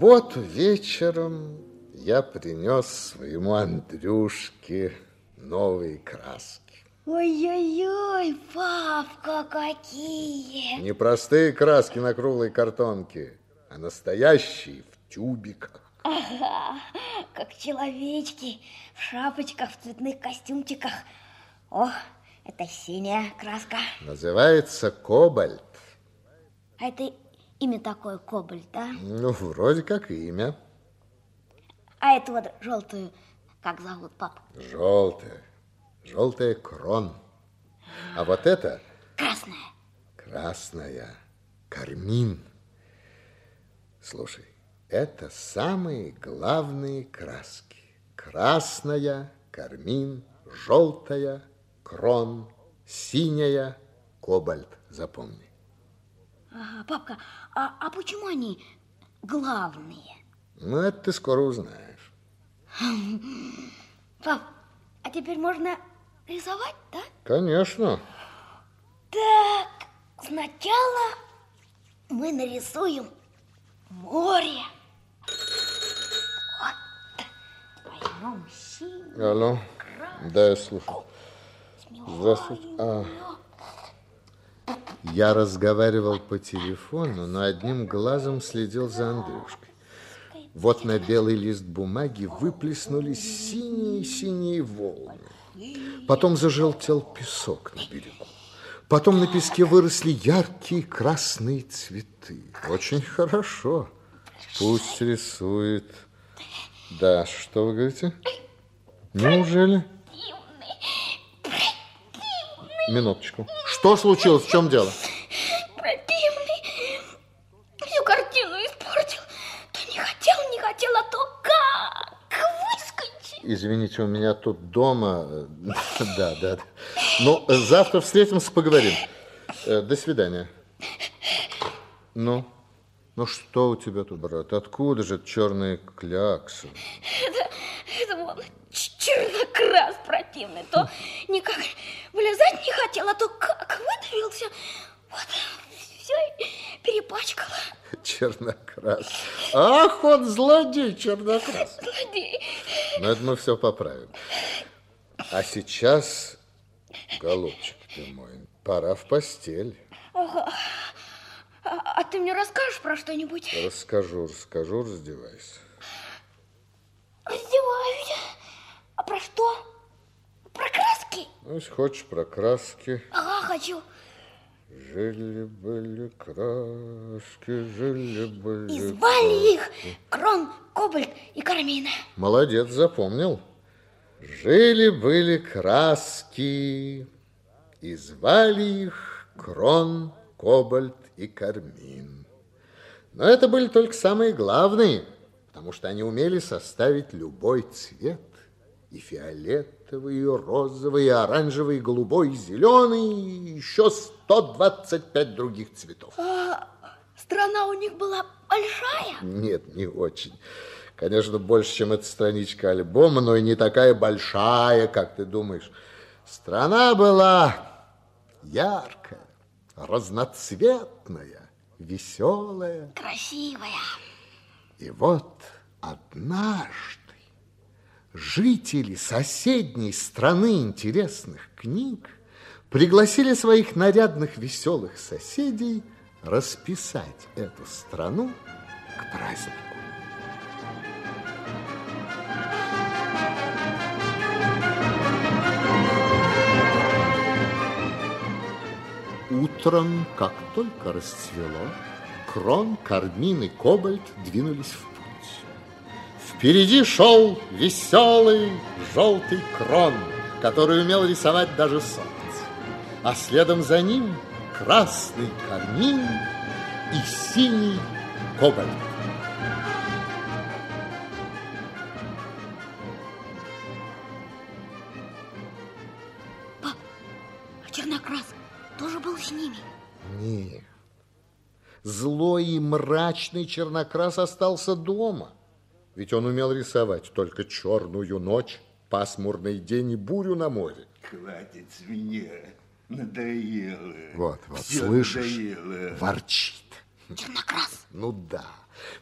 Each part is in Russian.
субботу вечером я принес своему Андрюшке новые краски. Ой-ой-ой, папка, какие! Не простые краски на круглой картонке, а настоящие в тюбиках. Ага, как человечки в шапочках, в цветных костюмчиках. О, это синяя краска. Называется кобальт. А это имя такое, кобальт, да? Ну, вроде как имя. А эту вот желтую, как зовут, пап? Желтая. Желтая крон. А вот это... Красная. Красная. Кармин. Слушай, это самые главные краски. Красная, кармин, желтая, крон, синяя, кобальт. Запомни. Ага, папка, а, а почему они главные? Ну, это ты скоро узнаешь. Пап, а теперь можно рисовать, да? Конечно. Так, сначала мы нарисуем море. Вот. Возьмем синий. Алло. Да, я слушаю. Здравствуйте. А, я разговаривал по телефону, но одним глазом следил за Андрюшкой. Вот на белый лист бумаги выплеснулись синие-синие волны. Потом зажелтел песок на берегу. Потом на песке выросли яркие красные цветы. Очень хорошо. Пусть рисует. Да, что вы говорите? Неужели? Минуточку. Что случилось? В чем дело? Противный. Всю картину испортил. То не хотел, не хотел, а то как выскочить. Извините, у меня тут дома... э, Да, да. Ну, э, завтра встретимся, поговорим. Э, До свидания. Ну, ну что у тебя тут, брат? Откуда же черные кляксы? Это, это вон ч- чернокрас противный. То никак вылезать не хотел, а то как выдавился. Вот, все перепачкало. Чернокрас. Ах, он злодей чернокрас. Злодей. Но это мы все поправим. А сейчас, голубчик ты мой, пора в постель. Ага. А, а ты мне расскажешь про что-нибудь? Расскажу, расскажу, раздевайся. Раздеваюсь. А про что? Краски? Ну, если хочешь про краски. Ага, хочу. Жили-были краски, жили-были... И звали их Крон, Кобальт и Кармина. Молодец, запомнил. Жили-были краски, и звали их Крон, Кобальт и Кармин. Но это были только самые главные, потому что они умели составить любой цвет. И фиолетовый, и розовый, и оранжевый, и голубой, и зеленый, и еще 125 других цветов. А страна у них была большая? Нет, не очень. Конечно, больше, чем эта страничка альбома, но и не такая большая, как ты думаешь. Страна была яркая, разноцветная, веселая. Красивая. И вот однажды жители соседней страны интересных книг пригласили своих нарядных веселых соседей расписать эту страну к празднику. Утром, как только расцвело, Крон, Кармин и Кобальт двинулись в. Впереди шел веселый желтый Крон, который умел рисовать даже солнце. А следом за ним красный Кармин и синий Кобальт. Пап, а Чернокрас тоже был с ними? Нет. Злой и мрачный чернокрас остался дома. Ведь он умел рисовать только черную ночь, пасмурный день и бурю на море. Хватит с меня. Надоело. Вот, вот, Всё слышишь? надоело. Ворчит. Чернокрас. Ну да,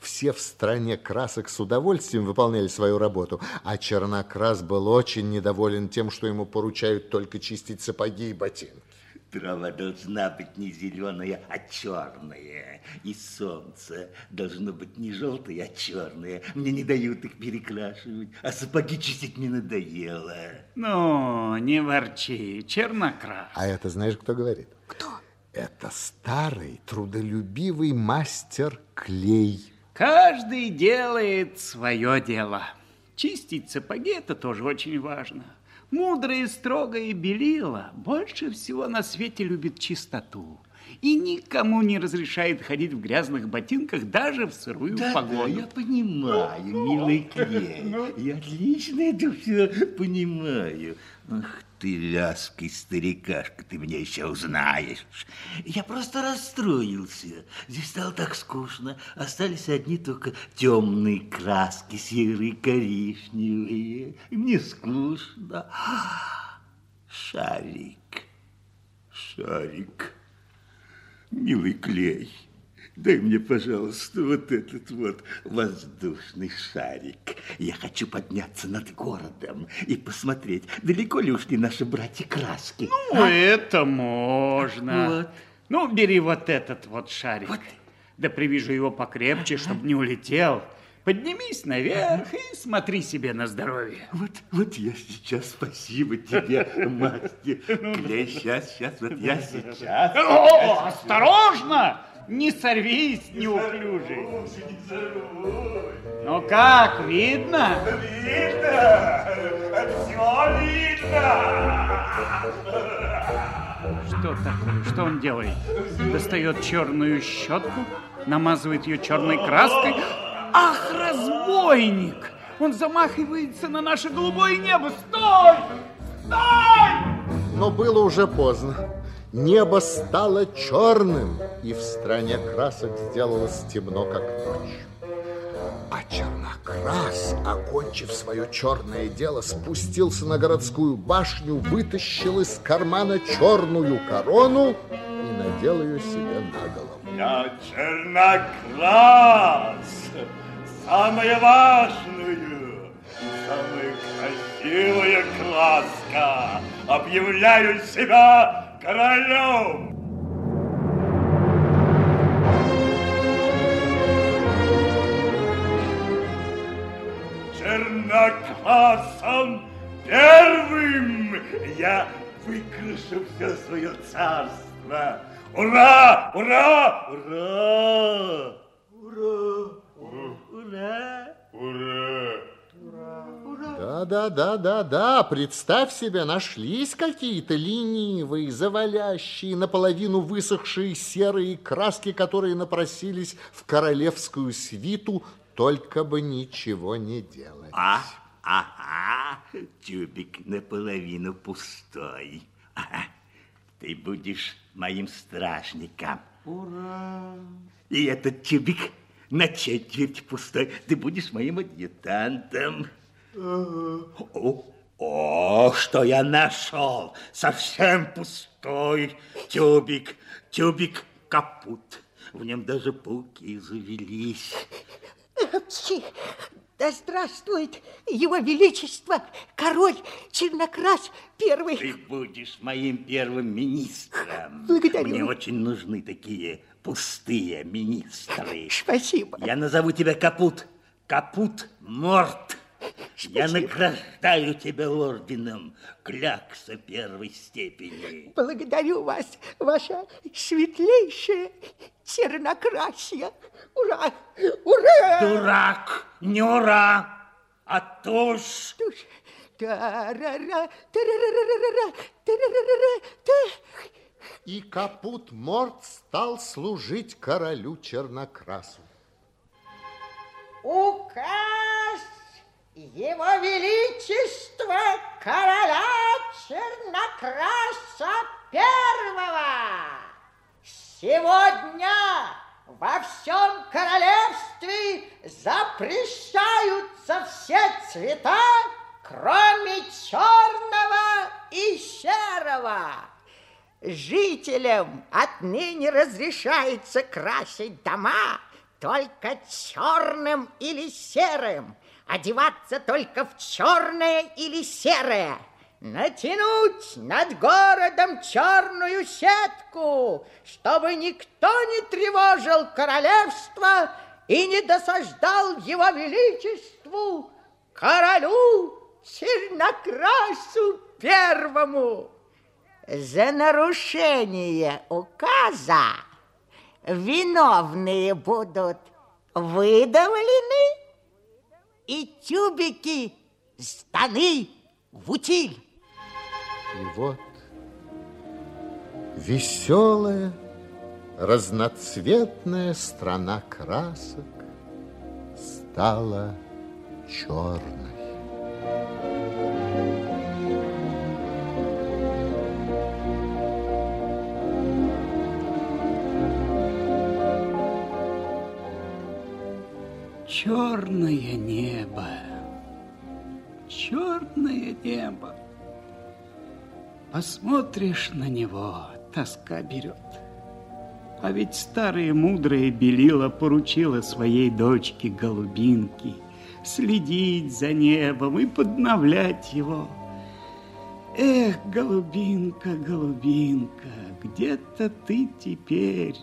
все в стране красок с удовольствием выполняли свою работу, а Чернокрас был очень недоволен тем, что ему поручают только чистить сапоги и ботинки. Трава должна быть не зеленая, а черная. И солнце должно быть не желтое, а черное. Мне не дают их перекрашивать, а сапоги чистить не надоело. Ну, не ворчи, чернокрас. А это знаешь, кто говорит? Кто? Это старый, трудолюбивый мастер Клей. Каждый делает свое дело. Чистить сапоги – это тоже очень важно. Мудрое, строгое белила больше всего на свете любит чистоту и никому не разрешает ходить в грязных ботинках даже в сырую Да, да, погоду. я понимаю, милый Клей. Я отлично это все понимаю. Ах ты, ляский старикашка, ты меня еще узнаешь. Я просто расстроился. Здесь стало так скучно. Остались одни только темные краски, серые, коричневые. И мне скучно. Шарик, шарик, милый Клей. Дай мне, пожалуйста, вот этот вот воздушный шарик. Я хочу подняться над городом и посмотреть, далеко ли ушли наши братья-краски. Ну, это можно. Вот. Ну, бери вот этот вот шарик. Вот. Да привяжи его покрепче, чтобы не улетел. Поднимись наверх и смотри себе на здоровье. Вот, вот я сейчас, спасибо тебе, мастер. Клей, сейчас, сейчас, вот я сейчас. О, осторожно! Не сорвись, неуклюжий. Ну как, видно? Все видно. Что такое? Что он делает? Достает черную щетку, намазывает ее черной краской. Ах, разбойник! Он замахивается на наше голубое небо. Стой! Стой! Но было уже поздно. Небо стало черным, и в стране красок сделалось темно, как ночь. А Чернокрас, окончив свое черное дело, спустился на городскую башню, вытащил из кармана черную корону и надел ее себе на голову. Я чернокрас, самая важную, самая красивая краска. Объявляю себя королем. Чернокрасом первым я выкрашу все свое царство. Ура! Ура! Ура! Ура! Ура! Ура! Да, да, да, да, да. Представь себе, нашлись какие-то ленивые, завалящие, наполовину высохшие серые краски, которые напросились в королевскую свиту, только бы ничего не делать. А, ага, тюбик наполовину пустой. Ага. Ты будешь моим стражником. Ура! И этот тюбик на четверть пустой. Ты будешь моим адъютантом. О, о, что я нашел! Совсем пустой тюбик, тюбик капут. В нем даже пауки завелись. Да здравствует его величество, король Чернокрас первый. Ты будешь моим первым министром. Благодарю. Мне очень нужны такие пустые министры. Спасибо. Я назову тебя Капут. Капут Морт. Я Спасибо. награждаю тебя орденом Клякса первой степени. Благодарю вас, ваше светлейшее чернокрасие. Ура! Ура! Дурак, не ура, а туж. Туш. Тарара, тарарарара, тарарарара, та. И Капут Морт стал служить королю Чернокрасу. Указ Его Величества короля Чернокраса Первого. Сегодня во всем королевстве запрещаются все цвета, кроме черного и серого. Жителям отныне разрешается красить дома только черным или серым, одеваться только в черное или серое, натянуть над городом черную сетку, чтобы никто не тревожил королевство и не досаждал его величеству, королю Чернокрасу Первому. За нарушение указа виновные будут выдавлены и тюбики сданы в утиль. И вот веселая, разноцветная страна красок стала черной. Черное небо, черное небо. Посмотришь на него, тоска берет. А ведь старая мудрая Белила поручила своей дочке Голубинке следить за небом и подновлять его. Эх, голубинка, голубинка, где-то ты теперь,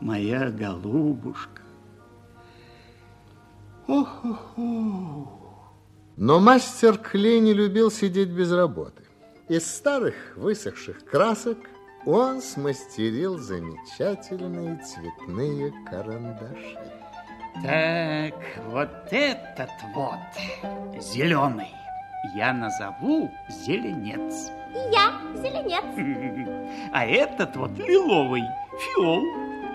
моя голубушка. Ох-охо. Но мастер Клей не любил сидеть без работы. Из старых высохших красок он смастерил замечательные цветные карандаши. Так, вот этот вот зеленый я назову зеленец. Я зеленец. А этот вот лиловый фиол.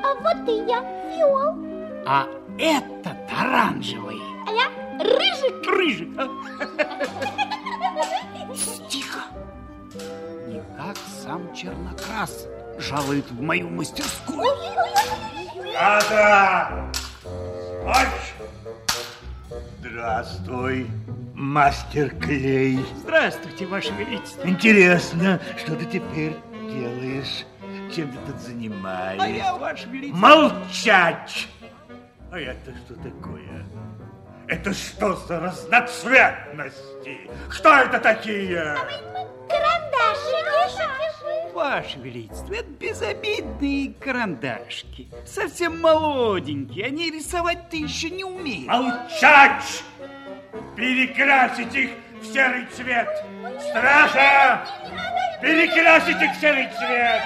А вот и я фиол. А этот оранжевый А я рыжик. рыжик. а? Тихо. Не как сам чернокрас жалует в мою мастерскую. Надо! Ночь! Здравствуй, мастер Клей. Здравствуйте, Ваше Величество. Интересно, что ты теперь делаешь? Чем ты тут занимаешься? А я, Ваше Величество. Молчать! А это что такое? Это что за разноцветности? Что это такие? Карандашики. Ваше Величество, это безобидные карандашки. Совсем молоденькие. Они рисовать-то еще не умеют. Молчать! Перекрасить их в серый цвет! Стража! Перекрасить их в серый цвет!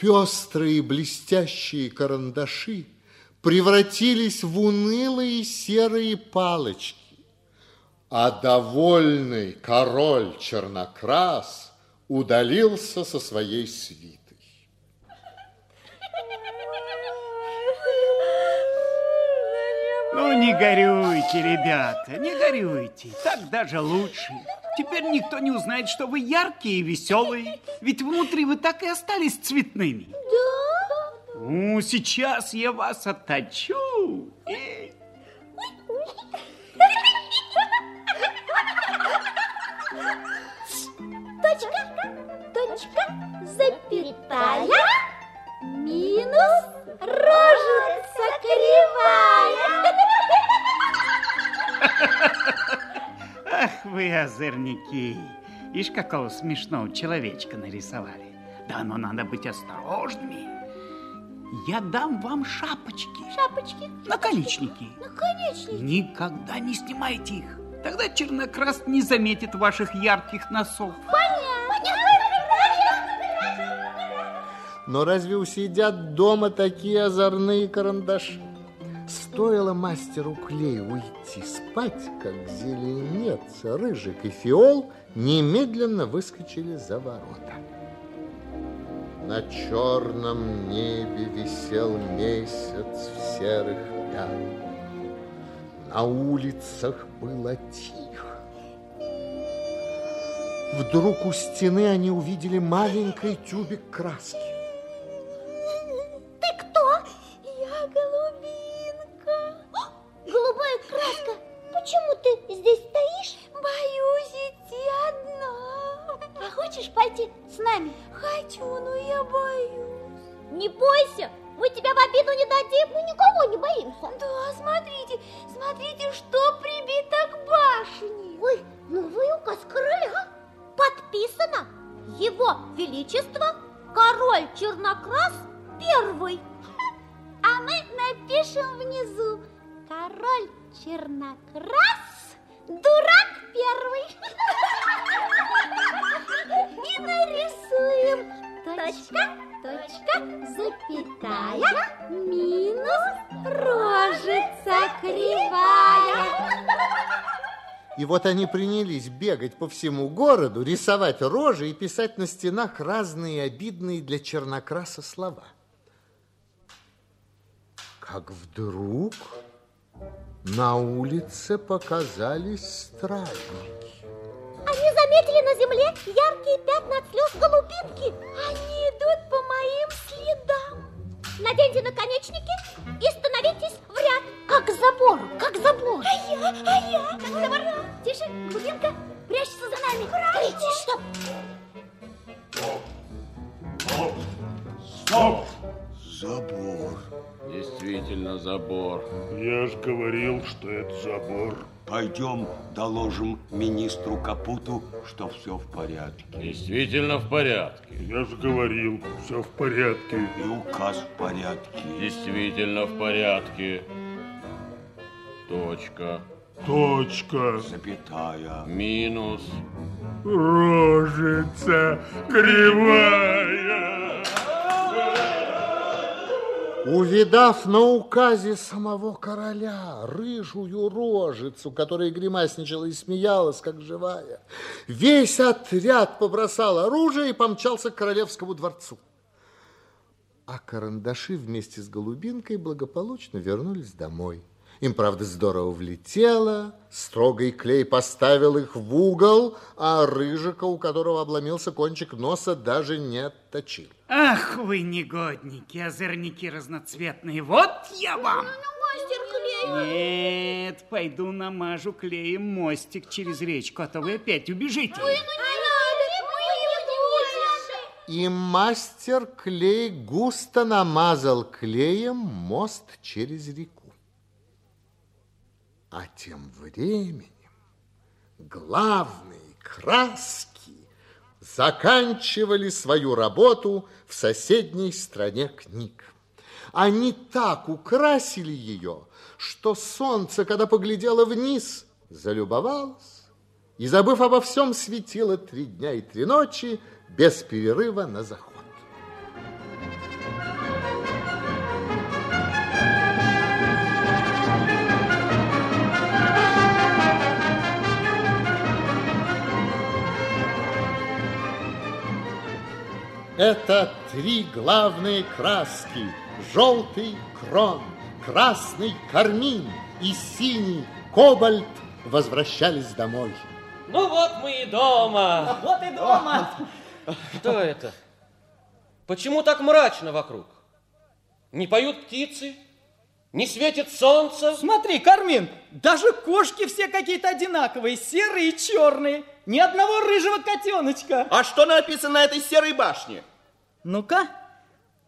Пестрые блестящие карандаши превратились в унылые серые палочки, а довольный король Чернокрас удалился со своей свитой. Ну, не горюйте, ребята, не горюйте. Так даже лучше. Теперь никто не узнает, что вы яркие и веселые. Ведь внутри вы так и остались цветными. Да? Ну, сейчас я вас отточу. Вы озорники. Ишь, какого смешного человечка нарисовали. Да, но надо быть осторожными. Я дам вам шапочки, Шапочки, наконечники. наконечники. Никогда не снимайте их. Тогда чернокрас не заметит ваших ярких носов. Но разве усидят дома такие озорные карандаши? Стоило мастеру Клею уйти спать, как зеленец, рыжик и фиол немедленно выскочили за ворота. На черном небе висел месяц в серых пятнах. На улицах было тихо. Вдруг у стены они увидели маленький тюбик краски. Нами? Хочу, но я боюсь. Не бойся, мы тебя в обиду не дадим. Мы никого не боимся. Да, смотрите, смотрите, что прибито к башне. Ой, новый указ короля. Подписано Его Величество король Чернокрас первый. А мы напишем внизу король Чернокрас дурак первый. И нарисуем точка, точка, запятая, минус рожица кривая. И вот они принялись бегать по всему городу, рисовать рожи и писать на стенах разные обидные для чернокраса слова. Как вдруг на улице показались стражники. Заметили на земле яркие пятна от слез голубинки. Они идут по моим следам. Наденьте наконечники и становитесь в ряд. Как забор, как забор. А я, а я. Как забор. Тише, голубинка, прячься за нами. Кричи, чтоб... Стоп! Забор. Действительно забор. Я ж говорил, что это забор. Пойдем доложим министру Капуту, что все в порядке. Действительно в порядке. Я же говорил, все в порядке. И указ в порядке. Действительно в порядке. Точка. Точка. Запятая. Минус. Рожица кривая. Увидав на указе самого короля рыжую рожицу, которая гримасничала и смеялась, как живая, весь отряд побросал оружие и помчался к королевскому дворцу. А карандаши вместе с голубинкой благополучно вернулись домой. Им, правда, здорово влетело, строгий клей поставил их в угол, а рыжика, у которого обломился кончик носа, даже не отточил. Ах, вы негодники, озорники разноцветные. Вот я вам! Мастер клей. Нет, пойду намажу клеем мостик через речку, а то вы опять убежите. И мастер клей густо намазал клеем мост через реку. А тем временем главные краски заканчивали свою работу в соседней стране книг. Они так украсили ее, что солнце, когда поглядело вниз, залюбовалось и, забыв обо всем, светило три дня и три ночи без перерыва на заход. Это три главные краски. Желтый крон, красный кармин и синий кобальт возвращались домой. Ну вот мы и дома. Вот и дома. Что это? Почему так мрачно вокруг? Не поют птицы? Не светит солнце? Смотри, Кармин, даже кошки все какие-то одинаковые, серые и черные. Ни одного рыжего котеночка. А что написано на этой серой башне? Ну-ка,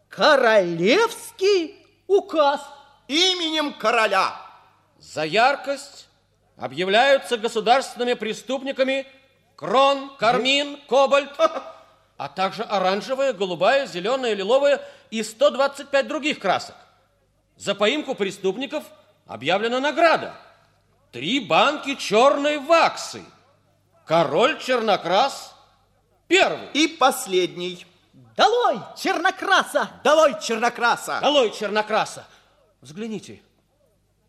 королевский указ. Именем короля. За яркость объявляются государственными преступниками Крон, Кармин, Кобальт, а также оранжевая, голубая, зеленая, лиловая и 125 других красок. За поимку преступников объявлена награда. Три банки черной ваксы. Король Чернокрас первый. И последний. Долой чернокраса! Долой чернокраса! Долой Чернокраса! Взгляните,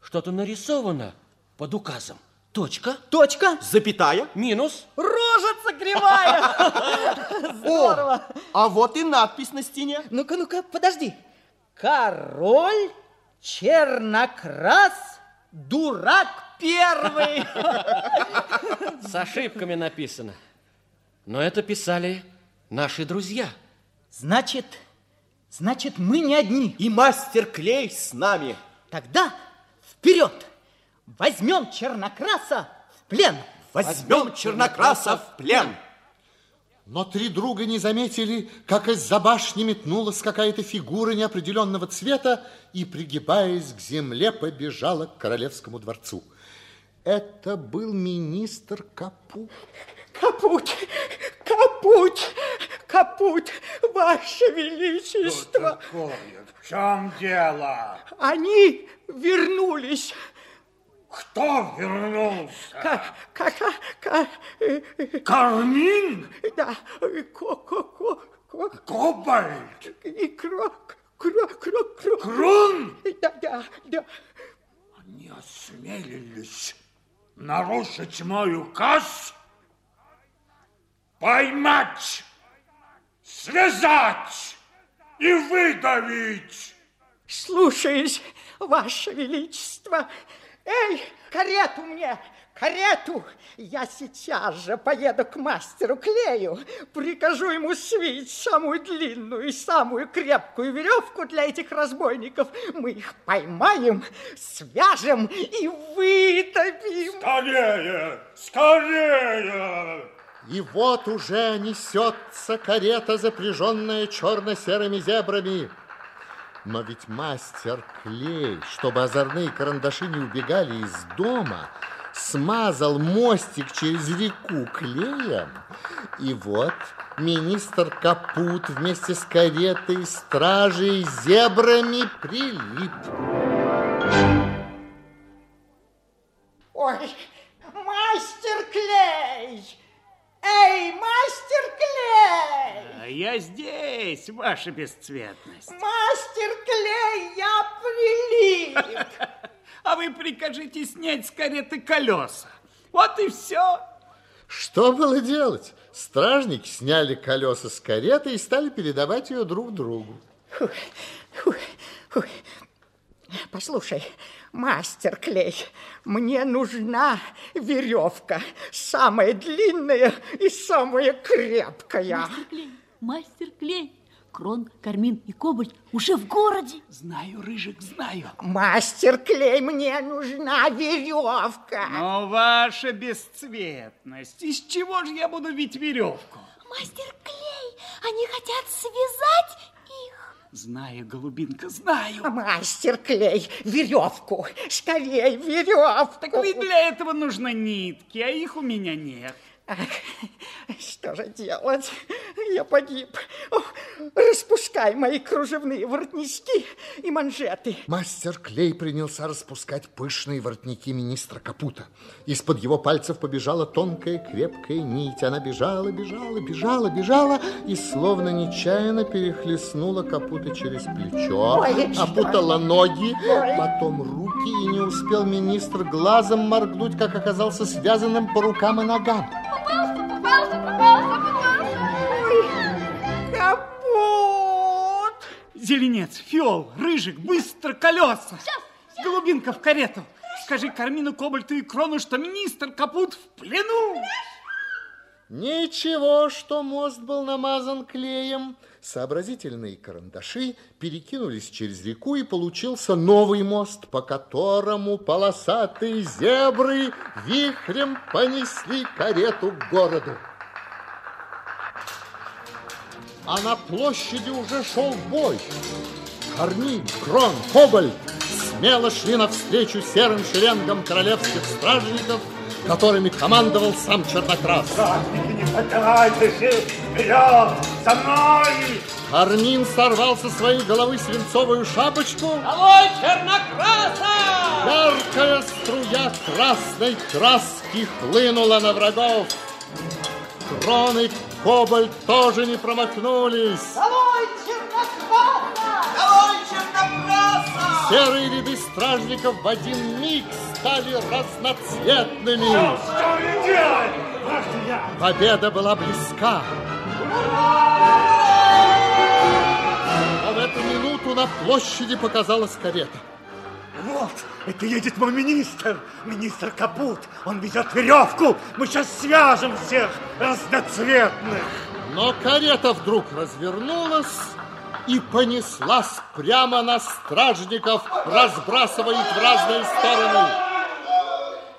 что-то нарисовано под указом. Точка, Точка, Запятая. минус. рожица кривая. Здорово. А вот и надпись на стене. Ну-ка, ну-ка, подожди. Король чернокрас, дурак первый. С ошибками написано. Но это писали наши друзья. Значит, значит, мы не одни. И мастер Клей с нами. Тогда вперед! Возьмем чернокраса в плен. Возьмем чернокраса в плен. Но три друга не заметили, как из-за башни метнулась какая-то фигура неопределенного цвета и, пригибаясь к земле, побежала к королевскому дворцу. Это был министр Капут. Капут, капут, капут, Ваше Величество. Такое, в чем дело? Они вернулись. Кто вернулся? Ка, ка, э, э, Кармин? Да, э, ко, ко, ко, ко, Кобальт? и крок, крок, крок, крок. Крон? Да, да, да. Не осмелились нарушить мой указ? Поймать, связать и выдавить. Слушаюсь, Ваше Величество. Эй, карету мне, карету! Я сейчас же поеду к мастеру Клею, прикажу ему свить самую длинную и самую крепкую веревку для этих разбойников. Мы их поймаем, свяжем и выдавим. Скорее, скорее! И вот уже несется карета, запряженная черно-серыми зебрами. Но ведь мастер Клей, чтобы озорные карандаши не убегали из дома, смазал мостик через реку клеем. И вот министр Капут вместе с каретой, стражей, зебрами прилип. Ой, мастер Клей! Эй, мастер Клей! А я здесь, ваша бесцветность. Мастер Клей, я прилип! А вы прикажите снять с кареты колеса. Вот и все. Что было делать? Стражники сняли колеса с кареты и стали передавать ее друг другу. Фух, фух, фух. Послушай, мастер Клей, мне нужна веревка, самая длинная и самая крепкая. Мастер Клей, мастер Клей, Крон, Кармин и Кобальт уже в городе. Знаю, Рыжик, знаю. Мастер Клей, мне нужна веревка. Но ваша бесцветность, из чего же я буду бить веревку? Мастер Клей, они хотят связать. Знаю, голубинка, знаю. Мастер Клей, веревку, скорей веревку. Так ведь для этого нужны нитки, а их у меня нет. Ах, что же делать? Я погиб. Распускай мои кружевные воротнички и манжеты. Мастер Клей принялся распускать пышные воротники министра Капута. Из-под его пальцев побежала тонкая крепкая нить. Она бежала, бежала, бежала, бежала и словно нечаянно перехлестнула Капута через плечо, Ой, опутала ноги, Ой. потом руки, и не успел министр глазом моргнуть, как оказался связанным по рукам и ногам. Попался, попался, попался. Капут! Зеленец, фиол, рыжик, быстро колеса. Голубинка в карету. Скажи Кармину, Кобальту и Крону, что министр Капут в плену. Ничего, что мост был намазан клеем. Сообразительные карандаши перекинулись через реку, и получился новый мост, по которому полосатые зебры вихрем понесли карету к городу. А на площади уже шел бой. Корнин, Крон, Кобальт смело шли навстречу серым шеренгам королевских стражников, которыми командовал сам Чернокрас. Не попирайтесь! Вперед! За мной! Армин сорвал со своей головы свинцовую шапочку. Долой чернокраса! Яркая струя красной краски хлынула на врагов. Кроны Кобальт тоже не промахнулись. Долой чернокраса! Долой чернокраса! Серые ряды стражников в один миг стали разноцветными. Что мне делать? Ваше я! Победа была близка. А в эту минуту на площади показалась карета. Вот, это едет мой министр, министр Капут. Он везет веревку. Мы сейчас свяжем всех разноцветных. Но карета вдруг развернулась и понеслась прямо на стражников, разбрасывая их в разные стороны.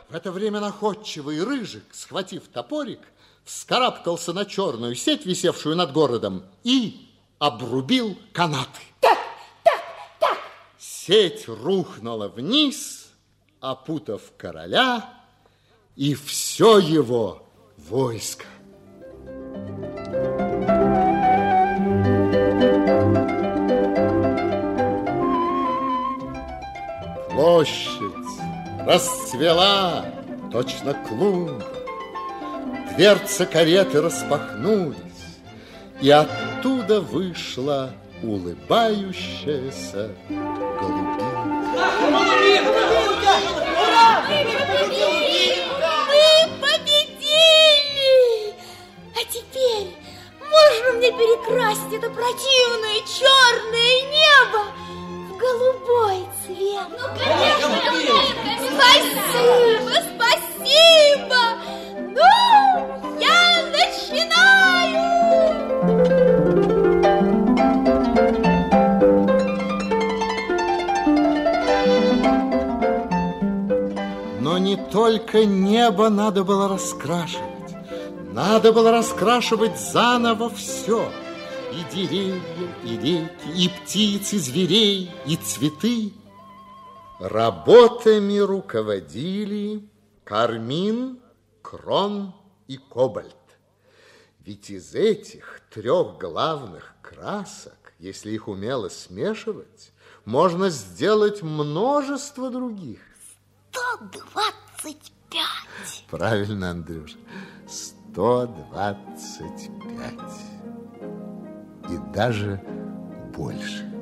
В это время находчивый Рыжик, схватив топорик, вскарабкался на черную сеть, висевшую над городом, и обрубил канаты. Сеть рухнула вниз, опутав короля и все его войско. Площадь расцвела, точно клумба. Дверцы кареты распахнулись, и оттуда вышла улыбающаяся. Мы только небо надо было раскрашивать. Надо было раскрашивать заново все. И деревья, и реки, и птицы, и зверей, и цветы. Работами руководили Кармин, Крон и Кобальт. Ведь из этих трех главных красок, если их умело смешивать, можно сделать множество других. 125. Правильно, Андрюш. 125. И даже больше.